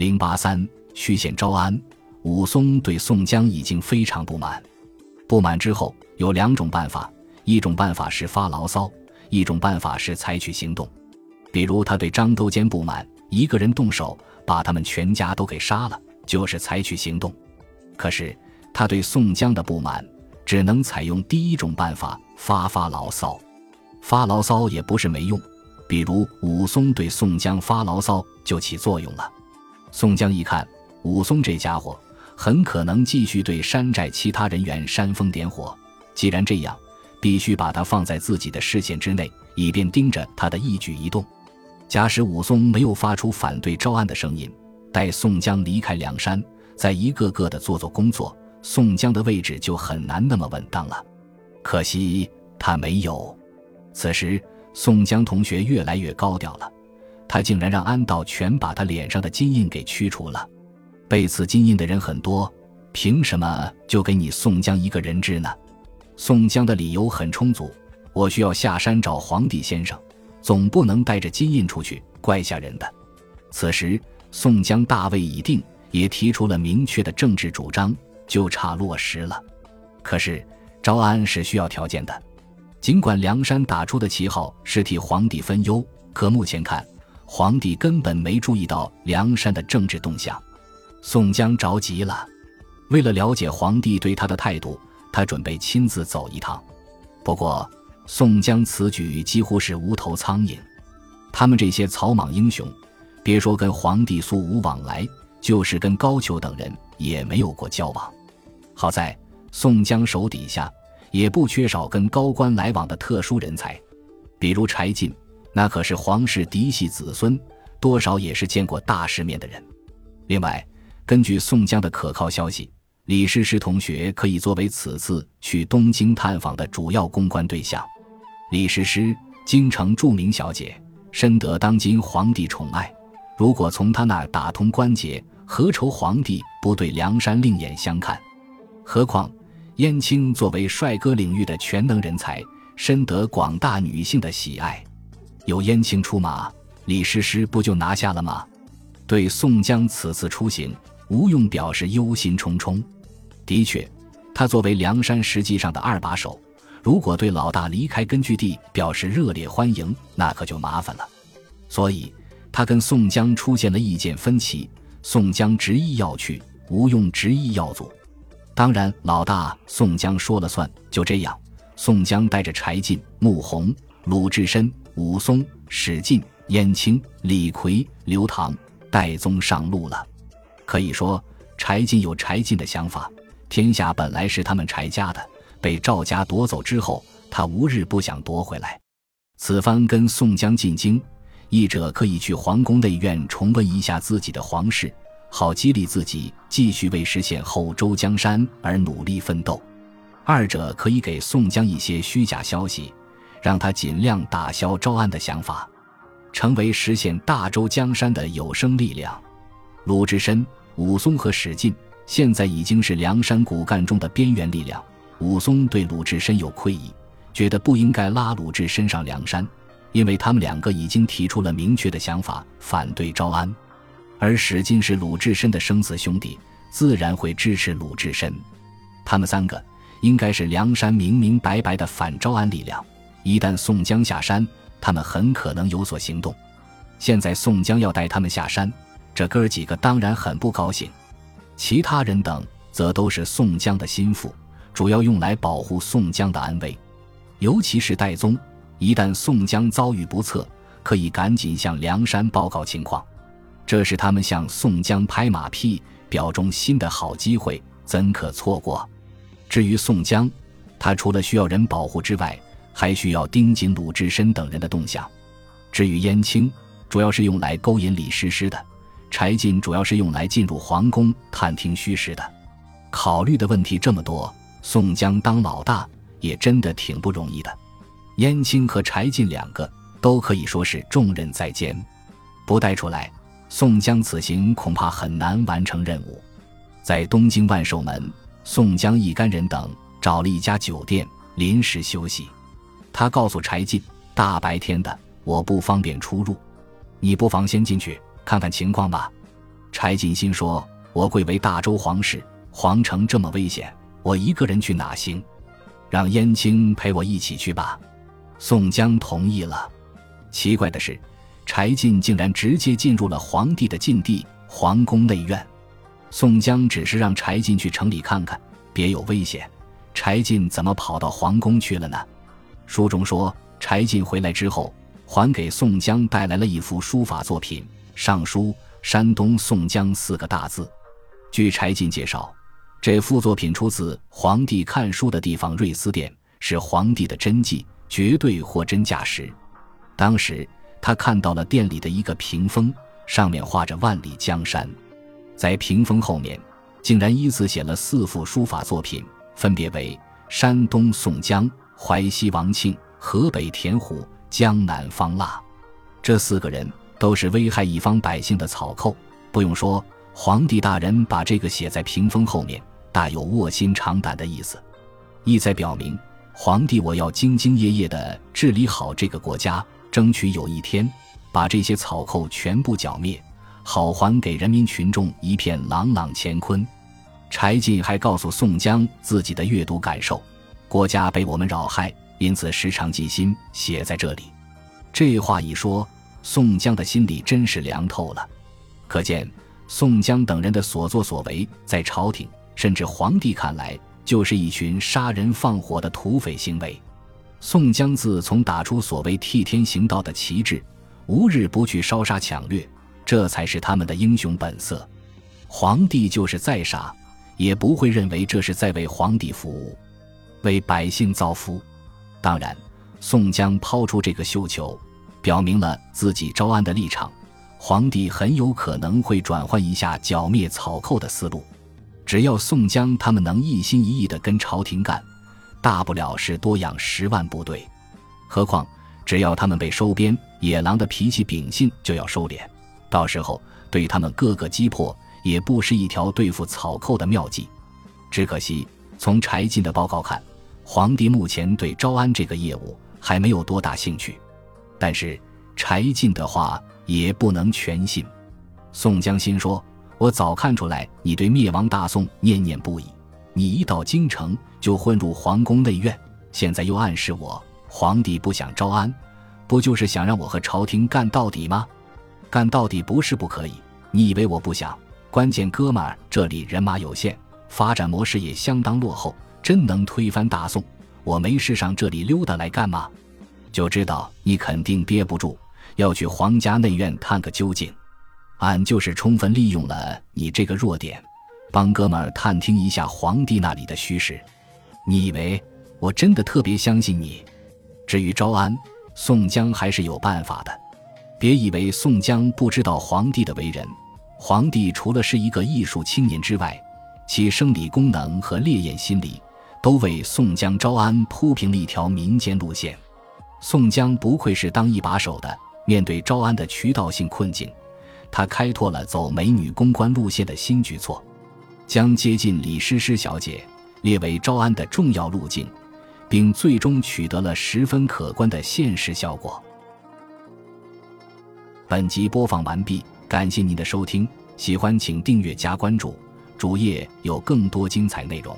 零八三，曲县招安，武松对宋江已经非常不满。不满之后有两种办法：一种办法是发牢骚，一种办法是采取行动。比如他对张都监不满，一个人动手把他们全家都给杀了，就是采取行动。可是他对宋江的不满，只能采用第一种办法，发发牢骚。发牢骚也不是没用，比如武松对宋江发牢骚就起作用了。宋江一看，武松这家伙很可能继续对山寨其他人员煽风点火。既然这样，必须把他放在自己的视线之内，以便盯着他的一举一动。假使武松没有发出反对招安的声音，待宋江离开梁山，再一个个的做做工作，宋江的位置就很难那么稳当了。可惜他没有。此时，宋江同学越来越高调了。他竟然让安道全把他脸上的金印给驱除了。被刺金印的人很多，凭什么就给你宋江一个人质呢？宋江的理由很充足：我需要下山找皇帝先生，总不能带着金印出去，怪吓人的。此时，宋江大位已定，也提出了明确的政治主张，就差落实了。可是，招安是需要条件的。尽管梁山打出的旗号是替皇帝分忧，可目前看。皇帝根本没注意到梁山的政治动向，宋江着急了。为了了解皇帝对他的态度，他准备亲自走一趟。不过，宋江此举几乎是无头苍蝇。他们这些草莽英雄，别说跟皇帝素无往来，就是跟高俅等人也没有过交往。好在宋江手底下也不缺少跟高官来往的特殊人才，比如柴进。那可是皇室嫡系子孙，多少也是见过大世面的人。另外，根据宋江的可靠消息，李师师同学可以作为此次去东京探访的主要公关对象。李师师，京城著名小姐，深得当今皇帝宠爱。如果从他那儿打通关节，何愁皇帝不对梁山另眼相看？何况燕青作为帅哥领域的全能人才，深得广大女性的喜爱。有燕青出马，李师师不就拿下了吗？对宋江此次出行，吴用表示忧心忡忡。的确，他作为梁山实际上的二把手，如果对老大离开根据地表示热烈欢迎，那可就麻烦了。所以，他跟宋江出现了意见分歧。宋江执意要去，吴用执意要阻。当然，老大宋江说了算。就这样，宋江带着柴进、穆弘、鲁智深。武松、史进、燕青、李逵、刘唐、戴宗上路了。可以说，柴进有柴进的想法。天下本来是他们柴家的，被赵家夺走之后，他无日不想夺回来。此番跟宋江进京，一者可以去皇宫内院重温一下自己的皇室，好激励自己继续为实现后周江山而努力奋斗；二者可以给宋江一些虚假消息。让他尽量打消招安的想法，成为实现大周江山的有生力量。鲁智深、武松和史进现在已经是梁山骨干中的边缘力量。武松对鲁智深有愧意，觉得不应该拉鲁智深上梁山，因为他们两个已经提出了明确的想法，反对招安。而史进是鲁智深的生死兄弟，自然会支持鲁智深。他们三个应该是梁山明明白白的反招安力量。一旦宋江下山，他们很可能有所行动。现在宋江要带他们下山，这哥儿几个当然很不高兴。其他人等则都是宋江的心腹，主要用来保护宋江的安危。尤其是戴宗，一旦宋江遭遇不测，可以赶紧向梁山报告情况，这是他们向宋江拍马屁、表忠心的好机会，怎可错过？至于宋江，他除了需要人保护之外，还需要盯紧鲁智深等人的动向。至于燕青，主要是用来勾引李师师的；柴进主要是用来进入皇宫探听虚实的。考虑的问题这么多，宋江当老大也真的挺不容易的。燕青和柴进两个都可以说是重任在肩，不带出来，宋江此行恐怕很难完成任务。在东京万寿门，宋江一干人等找了一家酒店临时休息。他告诉柴进：“大白天的，我不方便出入，你不妨先进去看看情况吧。”柴进心说：“我贵为大周皇室，皇城这么危险，我一个人去哪行？让燕青陪我一起去吧。”宋江同意了。奇怪的是，柴进竟然直接进入了皇帝的禁地皇宫内院。宋江只是让柴进去城里看看，别有危险。柴进怎么跑到皇宫去了呢？书中说，柴进回来之后，还给宋江带来了一幅书法作品，上书“山东宋江”四个大字。据柴进介绍，这幅作品出自皇帝看书的地方瑞思殿，是皇帝的真迹，绝对货真价实。当时他看到了店里的一个屏风，上面画着万里江山。在屏风后面，竟然依次写了四幅书法作品，分别为山东宋江、淮西王庆、河北田虎、江南方腊。这四个人都是危害一方百姓的草寇。不用说，皇帝大人把这个写在屏风后面，大有卧薪尝胆的意思，意在表明皇帝我要兢兢业业地治理好这个国家，争取有一天把这些草寇全部剿灭。好还给人民群众一片朗朗乾坤。柴进还告诉宋江自己的阅读感受：国家被我们扰害，因此时常记心，写在这里。这话一说，宋江的心里真是凉透了。可见宋江等人的所作所为，在朝廷甚至皇帝看来，就是一群杀人放火的土匪行为。宋江自从打出所谓替天行道的旗帜，无日不去烧杀抢掠。这才是他们的英雄本色。皇帝就是再傻，也不会认为这是在为皇帝服务，为百姓造福。当然，宋江抛出这个绣球，表明了自己招安的立场。皇帝很有可能会转换一下剿灭草寇的思路。只要宋江他们能一心一意地跟朝廷干，大不了是多养十万部队。何况，只要他们被收编，野狼的脾气秉性就要收敛。到时候对他们各个击破，也不是一条对付草寇的妙计。只可惜，从柴进的报告看，皇帝目前对招安这个业务还没有多大兴趣。但是柴进的话也不能全信。宋江心说：“我早看出来你对灭亡大宋念念不已，你一到京城就混入皇宫内院，现在又暗示我皇帝不想招安，不就是想让我和朝廷干到底吗？”干到底不是不可以，你以为我不想？关键哥们儿，这里人马有限，发展模式也相当落后，真能推翻大宋，我没事上这里溜达来干嘛？就知道你肯定憋不住，要去皇家内院探个究竟。俺就是充分利用了你这个弱点，帮哥们儿探听一下皇帝那里的虚实。你以为我真的特别相信你？至于招安，宋江还是有办法的。别以为宋江不知道皇帝的为人，皇帝除了是一个艺术青年之外，其生理功能和烈焰心理都为宋江招安铺平了一条民间路线。宋江不愧是当一把手的，面对招安的渠道性困境，他开拓了走美女公关路线的新举措，将接近李师师小姐列为招安的重要路径，并最终取得了十分可观的现实效果。本集播放完毕，感谢您的收听，喜欢请订阅加关注，主页有更多精彩内容。